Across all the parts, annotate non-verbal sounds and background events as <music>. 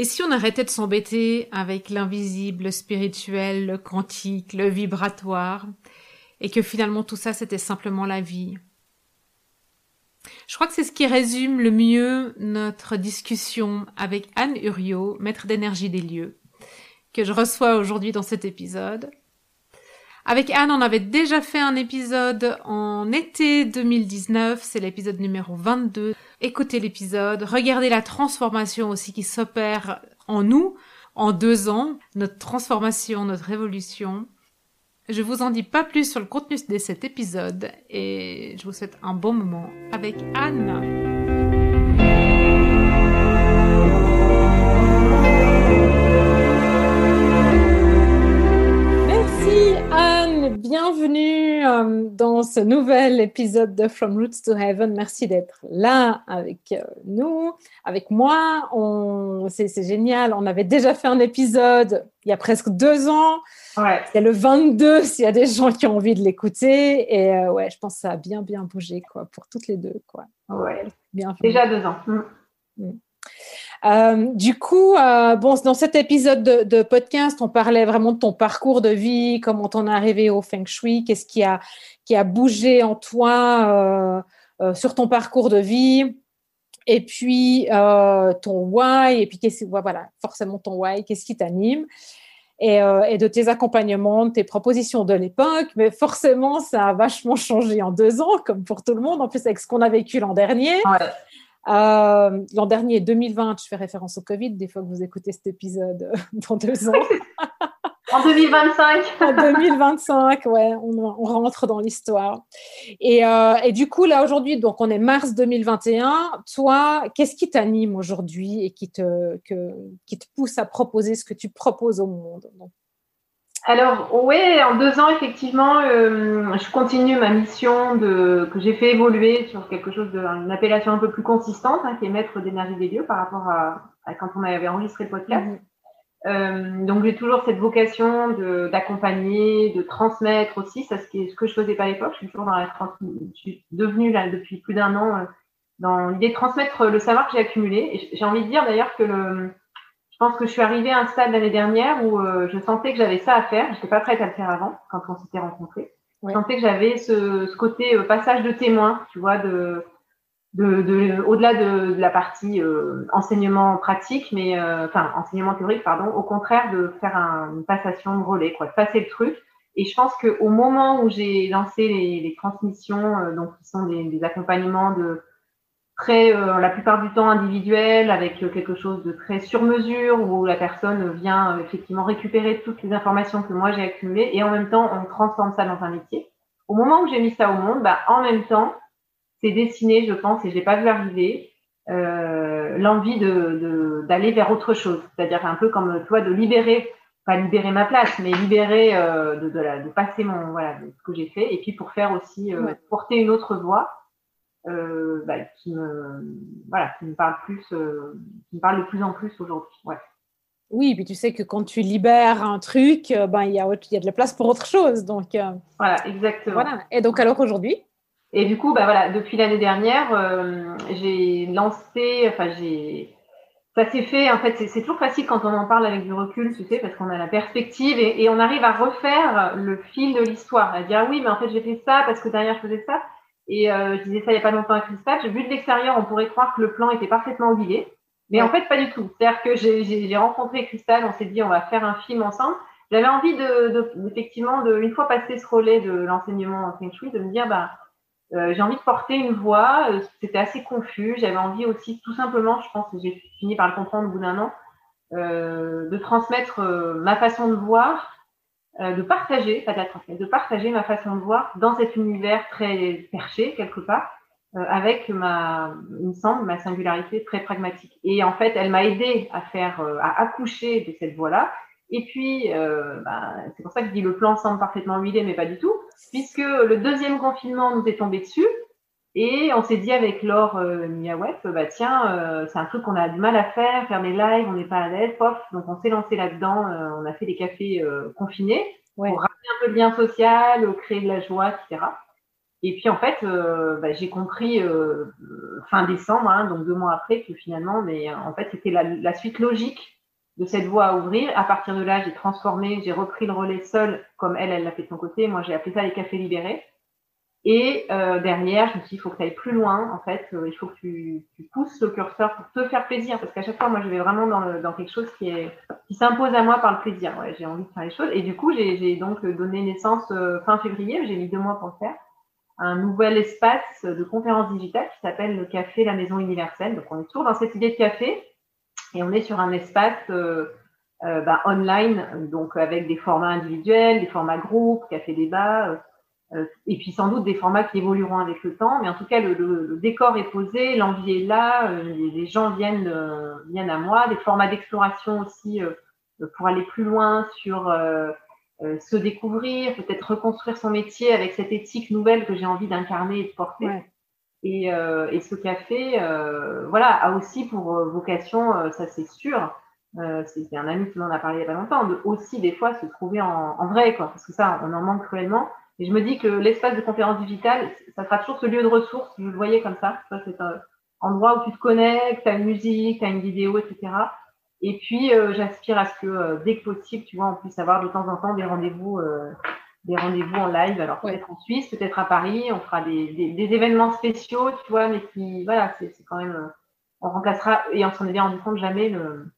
Et si on arrêtait de s'embêter avec l'invisible, le spirituel, le quantique, le vibratoire, et que finalement tout ça c'était simplement la vie? Je crois que c'est ce qui résume le mieux notre discussion avec Anne Uriot, maître d'énergie des lieux, que je reçois aujourd'hui dans cet épisode. Avec Anne, on avait déjà fait un épisode en été 2019, c'est l'épisode numéro 22. Écoutez l'épisode, regardez la transformation aussi qui s'opère en nous en deux ans, notre transformation, notre révolution. Je vous en dis pas plus sur le contenu de cet épisode et je vous souhaite un bon moment avec Anne. Bienvenue euh, dans ce nouvel épisode de From Roots to Heaven. Merci d'être là avec euh, nous, avec moi. C'est génial. On avait déjà fait un épisode il y a presque deux ans. Ouais. C'est le 22 s'il y a des gens qui ont envie de l'écouter. Et euh, ouais, je pense que ça a bien, bien bougé quoi, pour toutes les deux. Quoi. Ouais. Bien déjà deux ans. Mm. Mm. Euh, du coup, euh, bon, dans cet épisode de, podcast, on parlait vraiment de ton parcours de vie, comment t'en es arrivé au Feng Shui, qu'est-ce qui a, qui a bougé en toi euh, sur ton parcours de vie, et puis ton why, et puis voilà, forcément ton why, qu'est-ce qui t'anime. Et, et, de tes accompagnements, de tes propositions de l'époque. Mais forcément, ça a vachement changé en deux ans, comme pour tout le monde, en plus avec ce qu'on a vécu l'an dernier. Ouais. Euh, l'an dernier, 2020, je fais référence au Covid, des fois que vous écoutez cet épisode dans deux ans. <laughs> en 2025. <laughs> en 2025, ouais, on, rentre dans l'histoire. Et, euh, et, du coup, là, aujourd'hui, donc on est mars 2021. Toi, qu'est-ce qui t'anime aujourd'hui et qui te, que, qui te pousse à proposer ce que tu proposes au monde? Alors, oui, en deux ans, effectivement, euh, je continue ma mission de, que j'ai fait évoluer sur quelque chose d'une appellation un peu plus consistante, hein, qui est maître d'énergie des lieux par rapport à, quand on avait enregistré le podcast. Mhm. Euh, donc, j'ai toujours cette vocation d'accompagner, de, transmettre aussi. Ça, ce, ce que je faisais pas à l'époque. Je suis toujours dans la je suis devenue là depuis plus d'un an euh, dans l'idée de transmettre le savoir que j'ai accumulé. Et j'ai envie de dire d'ailleurs que le, pense que je suis arrivée à un stade l'année dernière où euh, je sentais que j'avais ça à faire. Je n'étais pas prête à le faire avant, quand on s'était rencontrés. Je sentais que j'avais ce, ce, côté euh, passage de témoin, tu vois, de, de, de au-delà de, de, la partie euh, enseignement pratique, mais enfin enseignement théorique, pardon. Au contraire, de faire un, une passation de relais, quoi, de passer le truc. Et je pense qu'au moment où j'ai lancé les, les transmissions, donc qui sont des, des accompagnements de très, euh, la plupart du temps individuel, avec euh, quelque chose de très sur mesure, où la personne vient euh, effectivement récupérer toutes les informations que moi j'ai accumulées, et en même temps, on transforme ça dans un métier. Au moment où j'ai mis ça au monde, bah, en même temps, c'est dessiné, je pense, et je l'ai pas vu arriver, euh, l'envie de, d'aller vers autre chose. C'est-à-dire un peu comme toi, de libérer, pas libérer ma place, mais libérer, euh, de, de, la, de passer mon, voilà, ce que j'ai fait, et puis pour faire aussi, euh, porter une autre voix euh, bah, qui me voilà qui me parle plus euh, qui me parle de plus en plus aujourd'hui ouais. oui puis tu sais que quand tu libères un truc euh, ben il y a il y a de la place pour autre chose donc voilà exactement voilà et donc alors aujourd'hui et du coup bah voilà depuis l'année dernière j'ai lancé enfin j'ai ça s'est fait, en fait, c'est toujours facile quand on en parle avec du recul, tu sais, parce qu'on a la perspective et, et, on arrive à refaire le fil de l'histoire, à dire oui, mais en fait, j'ai fait ça parce que derrière, je faisais ça. Et euh, je disais ça il n'y a pas longtemps à Christophe. Vu de l'extérieur, on pourrait croire que le plan était parfaitement oublié. Mais en fait, pas du tout. C'est-à-dire que j'ai rencontré Christelle, on s'est dit on va faire un film ensemble. J'avais envie de, de, effectivement, de, une fois passé ce relais de l'enseignement en Feng Shui, de me dire, bah, euh, j'ai envie de porter une voix. Euh, c'était assez confus. J'avais envie aussi, tout simplement, je pense que j'ai fini par le comprendre au bout d'un an, euh, de transmettre ma façon de voir euh, de partager, pas de partager ma façon de voir dans cet univers très perché quelque part, euh, avec ma, il me semble, ma singularité très pragmatique. Et en fait, elle m'a aidé à faire, euh, à accoucher de cette voie-là. Et puis, bah, c'est pour ça que je dis le plan semble parfaitement huilé, mais pas du tout, puisque le deuxième confinement nous est tombé dessus. Et on s'est dit avec Laure euh, bah tiens, euh, c'est un truc qu'on a du mal à faire, faire des lives, on n'est pas à l'aise, pof. Donc on s'est lancé là-dedans, euh, on a fait des cafés euh, confinés pour ramener un peu de lien social, créer de la joie, etc. Et puis en fait, bah, j'ai compris fin décembre, hein, donc deux mois après, que finalement, mais en fait, c'était la, la, suite logique de cette voie à ouvrir. À partir de là, j'ai transformé, j'ai repris le relais seul, comme elle, elle l'a fait de son côté. Moi, j'ai appelé ça les cafés libérés. Et euh, derrière, je me suis dit, il faut que tu ailles plus loin. En fait, euh, il faut que tu, tu, pousses le curseur pour te faire plaisir. Parce qu'à chaque fois, moi, je vais vraiment dans, le, dans quelque chose qui, est, qui s'impose à moi par le plaisir. Ouais, j'ai envie de faire les choses. Et du coup, j'ai donc donné naissance euh, fin février. J'ai mis deux mois pour le faire. Un nouvel espace de conférence digitale qui s'appelle le Café La Maison Universelle. Donc, on est toujours dans cette idée de café. Et on est sur un espace euh, euh, bah, online, donc avec des formats individuels, des formats groupes, café débat euh, et puis sans doute des formats qui évolueront avec le temps, mais en tout cas le, le, décor est posé, l'envie est là, euh, les, gens viennent euh, viennent à moi, des formats d'exploration aussi pour aller plus loin sur se découvrir, peut-être reconstruire son métier avec cette éthique nouvelle que j'ai envie d'incarner et de porter. Et, et, ce café, voilà, a aussi pour vocation, ça c'est sûr, c'est un ami qui m'en a parlé il y a pas longtemps, de aussi des fois se trouver en, en vrai, quoi, parce que ça, on en manque cruellement et je me dis que l'espace de conférence digitale, ça sera toujours ce lieu de ressources, je le voyais comme ça. C'est un endroit où tu te connectes, tu as une musique, tu as une vidéo, etc. Et puis, euh, j'aspire à ce que euh, dès que possible, tu vois, on puisse avoir de temps en temps des rendez-vous, euh, des rendez-vous en live. Alors peut-être en Suisse, peut-être à Paris, on fera des, des, des, événements spéciaux, tu vois, mais qui, voilà, c'est quand même, on remplacera et on s'en est bien rendu compte jamais le,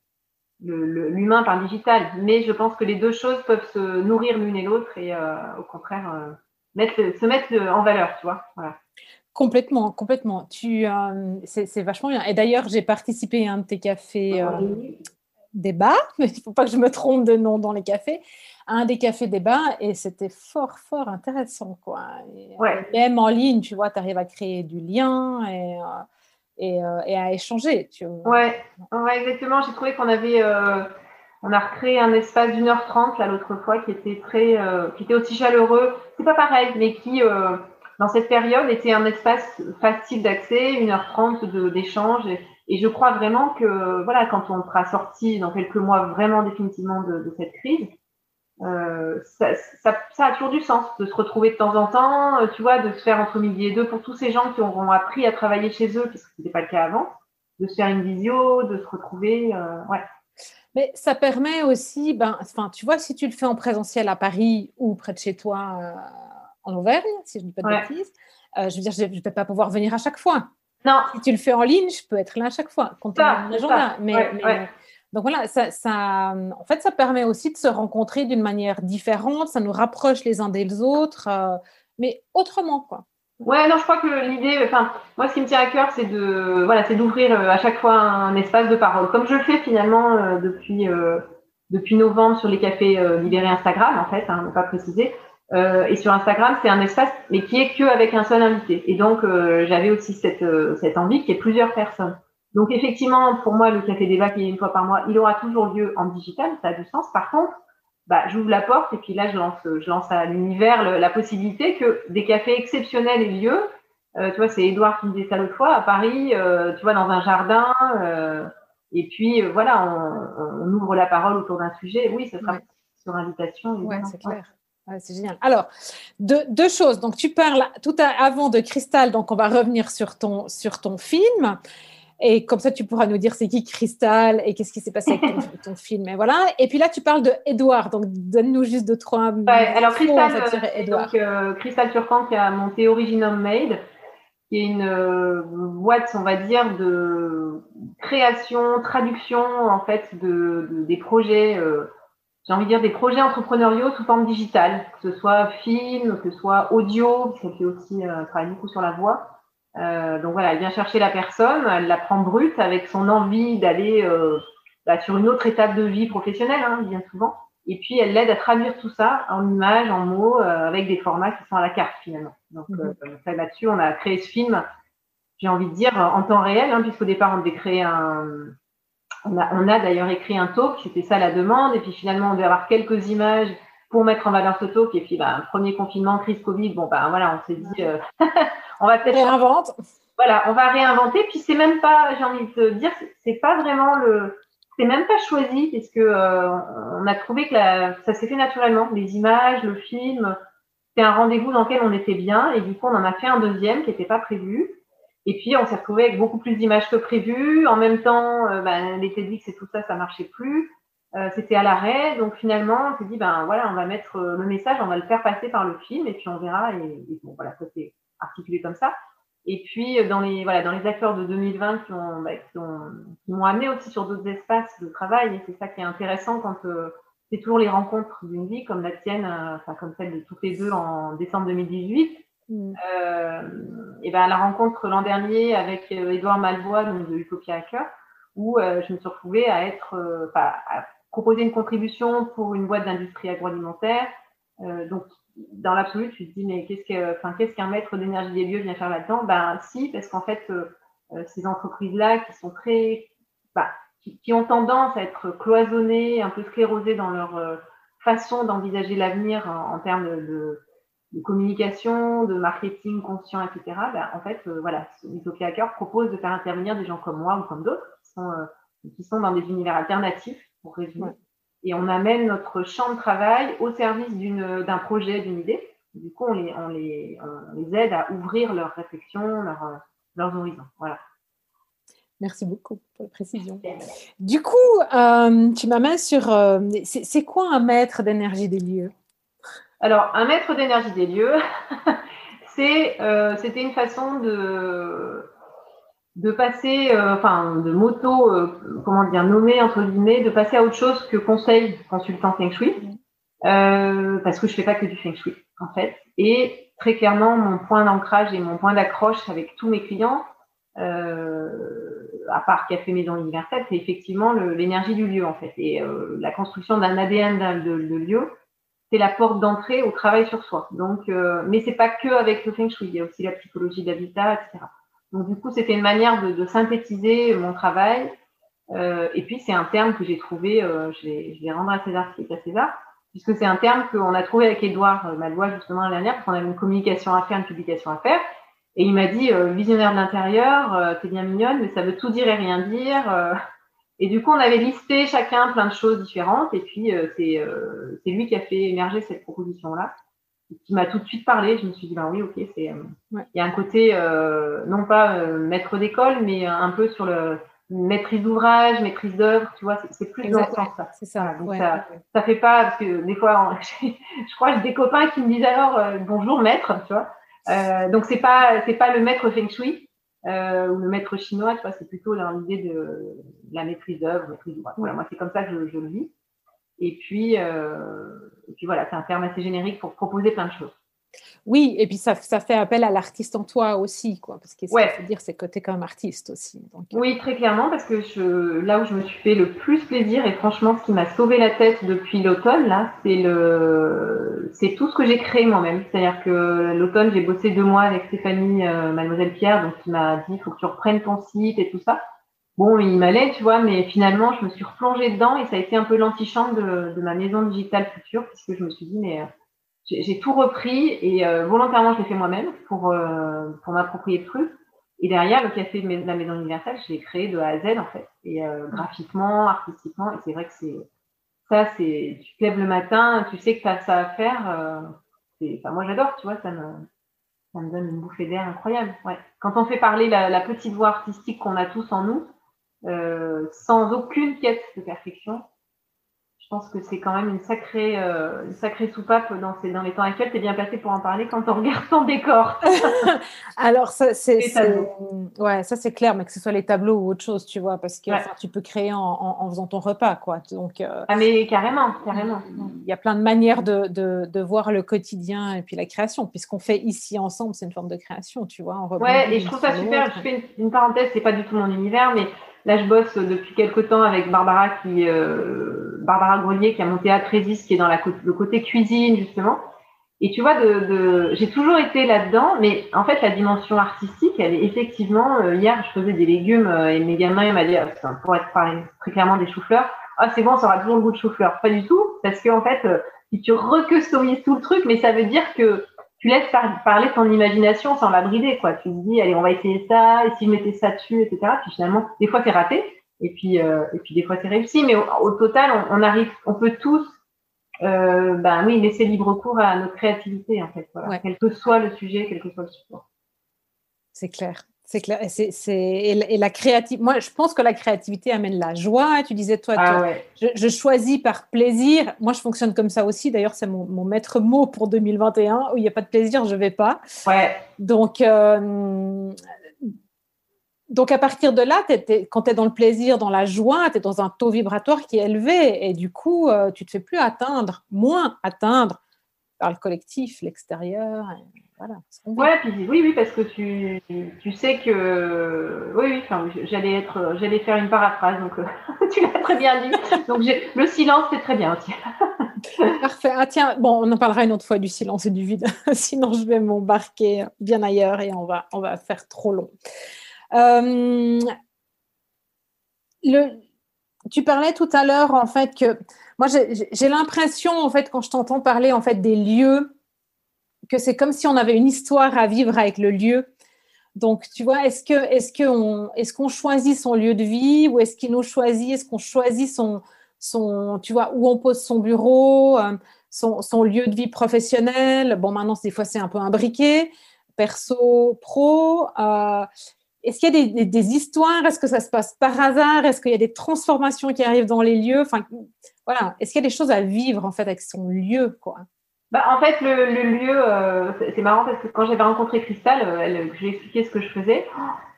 l'humain par digital. Mais je pense que les deux choses peuvent se nourrir l'une et l'autre et euh, au contraire euh, mettre, se mettre en valeur, tu vois. Voilà. Complètement, complètement. Tu, euh, c'est, vachement bien. Et d'ailleurs, j'ai participé à un de tes cafés débat, <laughs> mais il ne faut pas que je me trompe de nom dans les cafés, un des cafés débat et c'était fort, fort intéressant. Quoi. ouais. Même en ligne, tu vois, tu arrives à créer du lien et euh, et, à échanger. Tu. Ouais, ouais exactement. J'ai trouvé qu'on avait, euh, on a recréé un espace d'une heure trente là l'autre fois qui était très, euh, qui était aussi chaleureux. C'est pas pareil, mais qui dans cette période était un espace facile d'accès, une heure trente d'échange. Et, je crois vraiment que voilà, quand on sera sorti dans quelques mois vraiment définitivement de cette crise, euh, ça, ça, ça, a toujours du sens de se retrouver de temps en temps, euh, tu vois, de se faire entre midi et deux pour tous ces gens qui auront appris à travailler chez eux, puisque ce n'était pas le cas avant, de se faire une visio, de se retrouver. Euh, ouais. Mais ça permet aussi, ben, tu vois, si tu le fais en présentiel à Paris ou près de chez toi euh, en Auvergne, si je ne dis pas de bêtises, je veux dire, je ne vais pas pouvoir venir à chaque fois. Non. Si tu le fais en ligne, je peux être là à chaque fois, compte mon agenda. Mais, mais donc voilà, ça, en fait, ça permet aussi de se rencontrer d'une manière différente, ça nous rapproche les uns des autres, euh, mais autrement, quoi. Ouais, non, je crois que l'idée, enfin, moi, ce qui me tient à cœur, c'est de, voilà, c'est d'ouvrir euh, à chaque fois un espace de parole, comme je le fais finalement euh, depuis depuis novembre sur les cafés libérés Instagram, en fait, hein, ne pas préciser. et sur Instagram, c'est un espace, mais qui est que avec un seul invité. Et donc, j'avais aussi cette cette envie qu'il y ait plusieurs personnes. Donc effectivement, pour moi, le café débat qui est une fois par mois, il aura toujours lieu en digital, ça a du sens. Par contre, bah, j'ouvre la porte et puis là, je lance, je lance à l'univers la possibilité que des cafés exceptionnels aient lieu. Euh, tu vois, c'est Edouard qui me disait ça l'autre fois, à Paris, euh, tu vois, dans un jardin. Euh, et puis, voilà, on, on, ouvre la parole autour d'un sujet. Oui, ce sera sur invitation. Oui, c'est clair. Ouais, c'est génial. Alors, deux, deux, choses. Donc, tu parles tout à, avant de Cristal, donc on va revenir sur ton, sur ton film. Et comme ça, tu pourras nous dire c'est qui Cristal et qu'est-ce qui s'est passé avec ton, film. Et voilà. Et puis là, tu parles de Edouard. Donc, donne-nous juste deux, trois ouais, alors, Cristal, donc, euh, Cristal Turcan qui a monté Originum Made, qui est une euh, boîte, on va dire, de création, traduction, en fait, de, de des projets, euh, j'ai envie de dire des projets entrepreneuriaux sous forme digitale, que ce soit film, que ce soit audio, parce qu'elle fait aussi, euh, travaille beaucoup sur la voix. Euh, donc voilà, elle vient chercher la personne, elle la prend brute avec son envie d'aller euh, bah, sur une autre étape de vie professionnelle, hein, bien souvent. Et puis elle l'aide à traduire tout ça en images, en mots, euh, avec des formats qui sont à la carte finalement. Donc euh, là-dessus, on a créé ce film, j'ai envie de dire, en temps réel, hein, puisqu'au départ on devait créer un, on a, on a d'ailleurs écrit un talk, c'était ça la demande, et puis finalement on devait avoir quelques images pour mettre en valeur ce talk. Et puis, bah, premier confinement, crise Covid, bon, bah, voilà, on s'est dit, euh, <laughs> on va peut-être. Réinvente. Voilà, on va réinventer. Puis, c'est même pas, j'ai envie de te dire, c'est pas vraiment le. C'est même pas choisi, parce que euh, on a trouvé que la, ça s'est fait naturellement. Les images, le film, c'était un rendez-vous dans lequel on était bien et du coup on en a fait un deuxième qui n'était pas prévu. Et puis on s'est retrouvé avec beaucoup plus d'images que prévu. En même temps, euh, ben, les TEDx et tout ça, ça marchait plus. Euh, c'était à l'arrêt, donc finalement on s'est dit ben voilà, on va mettre euh, le message, on va le faire passer par le film et puis on verra. Et, bon voilà, ça s'est articulé comme ça. Et puis dans les voilà dans les acteurs de 2020 qui ont, bah, qui ont qui m'ont amené aussi sur d'autres espaces de travail et c'est ça qui est intéressant quand c'est toujours les rencontres d'une vie comme la tienne, euh, enfin comme celle de toutes les deux en décembre 2018. Mm. Euh, et ben la rencontre l'an dernier avec Edouard euh, Malvois donc de Utopia Hacker, où euh, je me suis retrouvée à être, à proposer une contribution pour une boîte d'industrie agroalimentaire. donc dans l'absolu, tu te dis mais qu'est-ce que, enfin qu'est-ce qu'un maître d'énergie des lieux vient faire là-dedans? Ben si, parce qu'en fait ces entreprises-là qui sont très, bah, qui, ont tendance à être cloisonnées, un peu sclérosées dans leur euh, façon d'envisager l'avenir en, termes de, de, communication, de marketing conscient, etc. Ben, en fait, euh, voilà, Utopia Hacker propose de faire intervenir des gens comme moi ou comme d'autres qui euh, qui sont dans des univers alternatifs, pour résumer. Et on amène notre champ de travail au service d'un projet, d'une idée. Du coup, on les, on, les, on les aide à ouvrir leurs réflexions, leur, leurs horizons. Voilà. Merci beaucoup pour la précision. Du coup, euh, tu m'amènes sur. Euh, c'est quoi un maître d'énergie des lieux? Alors, un maître d'énergie des lieux, <laughs> euh, c'était une façon de, de passer, enfin, de moto, comment dire, nommer entre guillemets, de passer à autre chose que conseil consultant Feng Shui. parce que je fais pas que du Feng Shui, en fait. Et très clairement, mon point d'ancrage et mon point d'accroche avec tous mes clients, euh, à part Café Maison Universelle, c'est effectivement l'énergie du lieu en fait. Et euh, la construction d'un ADN de, de, lieu, c'est la porte d'entrée au travail sur soi. Donc, euh, mais c'est pas que avec le Feng Shui, il y a aussi la psychologie d'habitat, etc. Donc du coup, c'était une manière de, synthétiser mon travail. Euh, et puis c'est un terme que j'ai trouvé, euh, je, vais, je rendre à César ce à César, puisque c'est un terme qu'on a trouvé avec Edouard Malois justement l'année dernière, parce qu'on avait une communication à faire, une publication à faire. Et il m'a dit, euh, visionnaire de l'intérieur, euh, t'es bien mignonne, mais ça veut tout dire et rien dire. Euh. Et du coup, on avait listé chacun plein de choses différentes. Et puis, c'est lui qui a fait émerger cette proposition-là, qui m'a tout de suite parlé. Je me suis dit, ben oui, ok, c'est il y a un côté, non pas maître d'école, mais un peu sur le maîtrise d'ouvrage, maîtrise d'œuvre, tu vois, c'est plus dans ce sens-là. C'est ça. Donc ça, ça fait pas, parce que des fois, <laughs> je crois j'ai des copains qui me disent alors, bonjour maître, tu vois. Euh, donc c'est pas c'est pas le maître feng shui euh, ou le maître chinois, tu vois, c'est plutôt l'idée de la maîtrise d'œuvre, maîtrise d'ouvrage. Voilà, moi c'est comme ça que je, je le vis. Et puis, euh, et puis voilà, c'est un terme assez générique pour proposer plein de choses. Oui, et puis ça, ça fait appel à l'artiste en toi aussi, quoi, parce que ouais. faut dire, c'est que tu es comme artiste aussi. Donc, euh. Oui, très clairement, parce que je, là où je me suis fait le plus plaisir, et franchement, ce qui m'a sauvé la tête depuis l'automne, là, c'est le, c'est tout ce que j'ai créé moi-même. C'est-à-dire que l'automne, j'ai bossé deux mois avec Stéphanie, euh, Mademoiselle Pierre, donc qui m'a dit, il faut que tu reprennes ton site et tout ça. Bon, il m'allait, tu vois, mais finalement, je me suis replongée dedans et ça a été un peu l'antichambre de, ma maison digitale future, puisque je me suis dit, mais euh, j'ai tout repris et euh, volontairement je l'ai fait moi-même pour euh, pour m'approprier le truc. Et derrière, le café de la Maison Universelle, je l'ai créé de A à Z en fait, et graphiquement, artistiquement. Et c'est vrai que c'est ça, c'est tu te lèves le matin, tu sais que tu as ça à faire. enfin, moi j'adore, tu vois, ça me ça me donne une bouffée d'air incroyable. Ouais. Quand on fait parler la petite voix artistique qu'on a tous en nous, sans aucune quête de perfection, je pense que c'est quand même une sacrée, euh, une sacrée soupape dans, ces, dans les temps actuels. Tu es bien passé pour en parler quand on regarde ton décor. <laughs> Alors, ça, c'est, ouais, ça, c'est clair, mais que ce soit les tableaux ou autre chose, tu vois, parce que tu peux créer en, en, faisant ton repas, quoi. Donc, euh, ah, mais carrément, carrément. Il y a plein de manières de, de, de voir le quotidien et puis la création, puisqu'on fait ici ensemble, c'est une forme de création, tu vois. ouais, et je trouve ça super. Je fais une, une parenthèse, c'est pas du tout mon univers, mais Là, je bosse depuis quelques temps avec Barbara, qui, euh, Barbara Grelier, qui a monté Atrésis, qui est dans le côté cuisine, justement. Et tu vois, de, j'ai toujours été là-dedans, mais en fait, la dimension artistique, elle est effectivement, euh, hier, je faisais des légumes euh, et mes gamins, ils m'ont dit, ah, pour être très clairement des choux-fleurs, ah, c'est bon, ça aura toujours le goût de chou-fleur. Pas du tout, parce que en fait, si tu recustomises tout le truc, mais ça veut dire que tu laisses parler ton imagination sans la brider, quoi. Tu te dis, allez, on va essayer ça, et si je mettais ça dessus, etc. Puis finalement, des fois, c'est raté, et puis, euh, et puis des fois, c'est réussi, mais au, total, on, arrive, on peut tous euh, ben oui, laisser libre cours à notre créativité, en fait, voilà. quel que soit le sujet, quel que soit le support. C'est clair. C'est clair. Et, c'est, et, la créativité, moi, je pense que la créativité amène la joie. Tu disais, toi, ah je, choisis par plaisir. Moi, je fonctionne comme ça aussi. D'ailleurs, c'est mon, maître mot pour 2021. Où il n'y a pas de plaisir, je ne vais pas. Ouais. Donc, euh, donc, à partir de là, quand tu es dans le plaisir, dans la joie, tu es dans un taux vibratoire qui est élevé. Et du coup, euh, tu ne te fais plus atteindre, moins atteindre par le collectif, l'extérieur. Voilà, ouais, puis, oui, oui, parce que tu, tu sais que. Oui, oui, j'allais, être, j'allais faire une paraphrase, donc euh, <laughs> tu l'as très bien dit. Donc, le silence, c'est très bien aussi. <laughs> Parfait. Ah, tiens, bon, on en parlera une autre fois du silence et du vide. <laughs> Sinon, je vais m'embarquer bien ailleurs et on va, on va faire trop long. Euh, le, tu parlais tout à l'heure en fait que moi j'ai l'impression en fait quand je t'entends parler en fait des lieux que c'est comme si on avait une histoire à vivre avec le lieu. Donc tu vois, est-ce que est-ce que est-ce qu'on choisit son lieu de vie ou est-ce qu'il nous choisit? Est-ce qu'on choisit son son tu vois où on pose son bureau, euh, son, lieu de vie professionnel? Bon maintenant des fois c'est un peu imbriqué perso pro. Euh, est-ce qu'il y a des, histoires? Est-ce que ça se passe par hasard? Est-ce qu'il y a des transformations qui arrivent dans les lieux? Enfin, voilà. Est-ce qu'il y a des choses à vivre en fait avec son lieu, quoi? Bah, en fait, le, lieu, euh, c'est marrant parce que quand j'avais rencontré Cristal, euh, elle, je lui ai expliqué ce que je faisais.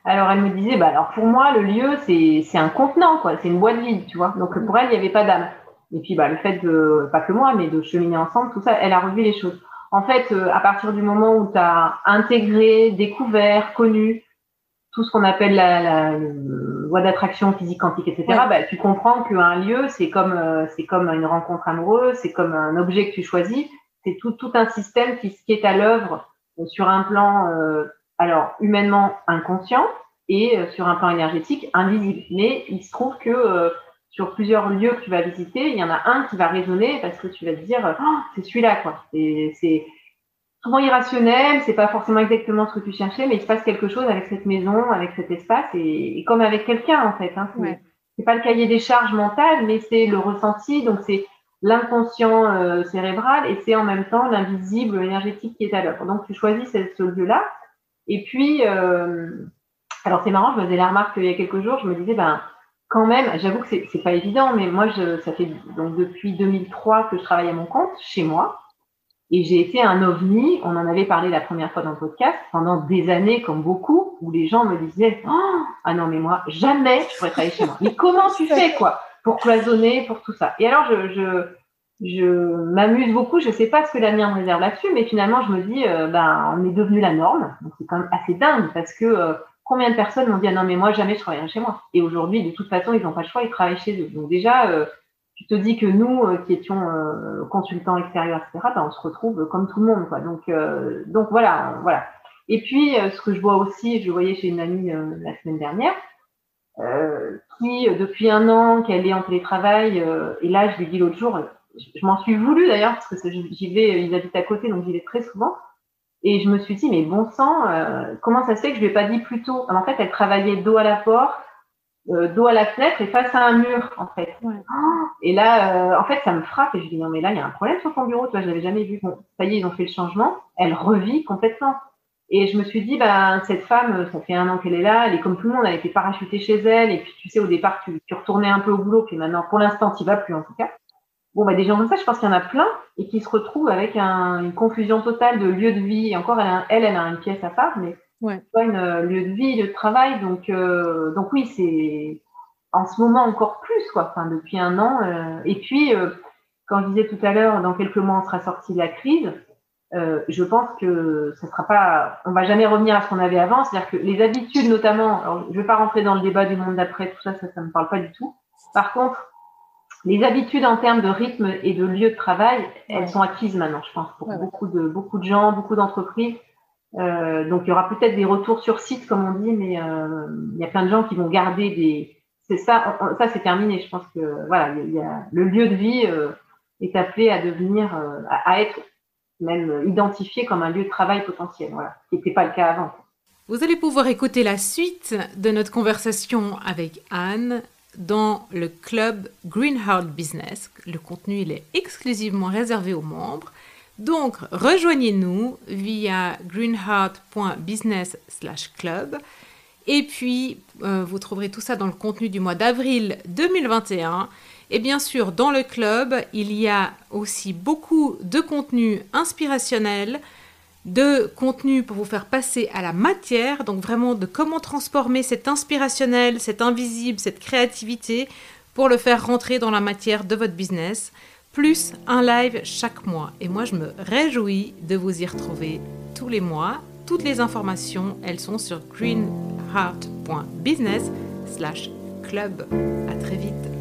Alors elle me disait, bah alors pour moi, le lieu, c'est un contenant, quoi. C'est une boîte vide, tu vois. Donc pour elle, il n'y avait pas d'âme. Et puis bah, le fait de, pas que moi, mais de cheminer ensemble, tout ça, elle a revu les choses. En fait, euh, à partir du moment où tu as intégré, découvert, connu tout ce qu'on appelle la, la, loi d'attraction physique quantique, etc. Bah, tu comprends qu'un lieu, c'est comme euh, c'est comme une rencontre amoureuse, c'est comme un objet que tu choisis, c'est tout tout un système qui, qui est à l'œuvre euh, sur un plan euh, alors humainement inconscient et sur un plan énergétique invisible. Mais il se trouve que sur plusieurs lieux que tu vas visiter, il y en a un qui va résonner parce que tu vas te dire oh, c'est celui-là quoi. C'est souvent irrationnel, c'est pas forcément exactement ce que tu cherchais, mais il se passe quelque chose avec cette maison, avec cet espace, et, comme avec quelqu'un en fait. Hein, c'est pas le cahier des charges mentales, mais c'est le ressenti, donc c'est l'inconscient euh, cérébral et c'est en même temps l'invisible énergétique qui est à l'œuvre. Donc tu choisis ce, lieu-là, et puis euh, alors c'est marrant, je me faisais la remarque il y a quelques jours, je me disais ben quand même, j'avoue que c'est pas évident, mais moi je, ça fait donc depuis 2003 que je travaille à mon compte chez moi. Et j'ai été un ovni, on en avait parlé la première fois dans le podcast, pendant des années, comme beaucoup, où les gens me disaient oh, Ah non, mais moi, jamais je pourrais travailler chez moi. Mais comment tu fais, quoi, pour cloisonner, pour tout ça? Et alors, je, je, je m'amuse beaucoup, je ne sais pas ce que l'avenir me réserve là-dessus, mais finalement, je me dis euh, ben, On est devenu la norme. Donc, c'est quand même assez dingue, parce que euh, combien de personnes m'ont dit Ah non, mais moi, jamais je travaillerai chez moi. Et aujourd'hui, de toute façon, ils n'ont pas le choix, ils travaillent chez eux. Donc, déjà, euh, tu te dis que nous, euh, qui étions euh, consultants extérieurs, etc., ben, on se retrouve comme tout le monde. Quoi. Donc, euh, donc voilà, voilà. Et puis, ce que je vois aussi, je voyais chez une amie la semaine dernière, qui, depuis un an, qu'elle est en télétravail, et là, je l'ai dit l'autre jour, je, m'en suis voulu d'ailleurs, parce que j'y vais, ils habitent à côté, donc j'y vais très souvent. Et je me suis dit, mais bon sang, comment ça se fait que je ne lui ai pas dit plus tôt? En fait, elle travaillait dos à la porte, euh, dos à la fenêtre et face à un mur, en fait. et là, euh, en fait, ça me frappe et je dis non, mais là, il y a un problème sur ton bureau, toi, je l'avais jamais vu. Bon, ça y est, ils ont fait le changement. Elle revit complètement. Et je me suis dit, ben, cette femme, ça fait un an qu'elle est là, elle est comme tout le monde, elle a été parachutée chez elle, et puis tu sais, au départ, tu, tu retournais un peu au boulot, puis maintenant, pour l'instant, tu vas plus en tout cas. Bon, bah, des gens comme ça, je pense qu'il y en a plein, et qui se retrouvent avec un, une confusion totale de lieu de vie. Et encore, elle, elle, elle a une pièce à part, mais ouais. une euh, lieu de vie, de travail. Donc, euh, donc oui, c'est en ce moment encore plus, quoi. Enfin, depuis un an. Euh, et puis, quand je disais tout à l'heure, dans quelques mois, on sera sorti de la crise. je pense que ça sera pas, on va jamais revenir à ce qu'on avait avant. C'est-à-dire que les habitudes, notamment, alors, je vais pas rentrer dans le débat du monde d'après, tout ça, ça, ça me parle pas du tout. Par contre, les habitudes en termes de rythme et de lieu de travail, elles sont acquises maintenant, je pense, pour beaucoup de beaucoup de gens, beaucoup d'entreprises. Euh, donc il y aura peut-être des retours sur site, comme on dit, mais euh, il y a plein de gens qui vont garder des. C'est ça, ça c'est terminé. Je pense que voilà, le lieu de vie euh, est appelé à devenir, à, être même identifié comme un lieu de travail potentiel, voilà, qui n'était pas le cas avant. Vous allez pouvoir écouter la suite de notre conversation avec Anne dans le club Greenheart Business. Le contenu il est exclusivement réservé aux membres. Donc, rejoignez-nous via greenheart.business/club. Et puis, euh, vous trouverez tout ça dans le contenu du mois d'avril 2021. Et bien sûr, dans le club, il y a aussi beaucoup de contenu inspirationnel, de contenu pour vous faire passer à la matière, donc vraiment de comment transformer cet inspirationnel, cet invisible, cette créativité pour le faire rentrer dans la matière de votre business, plus un live chaque mois. Et moi, je me réjouis de vous y retrouver tous les mois. Toutes les informations, elles sont sur greenheart.business/club. À très vite.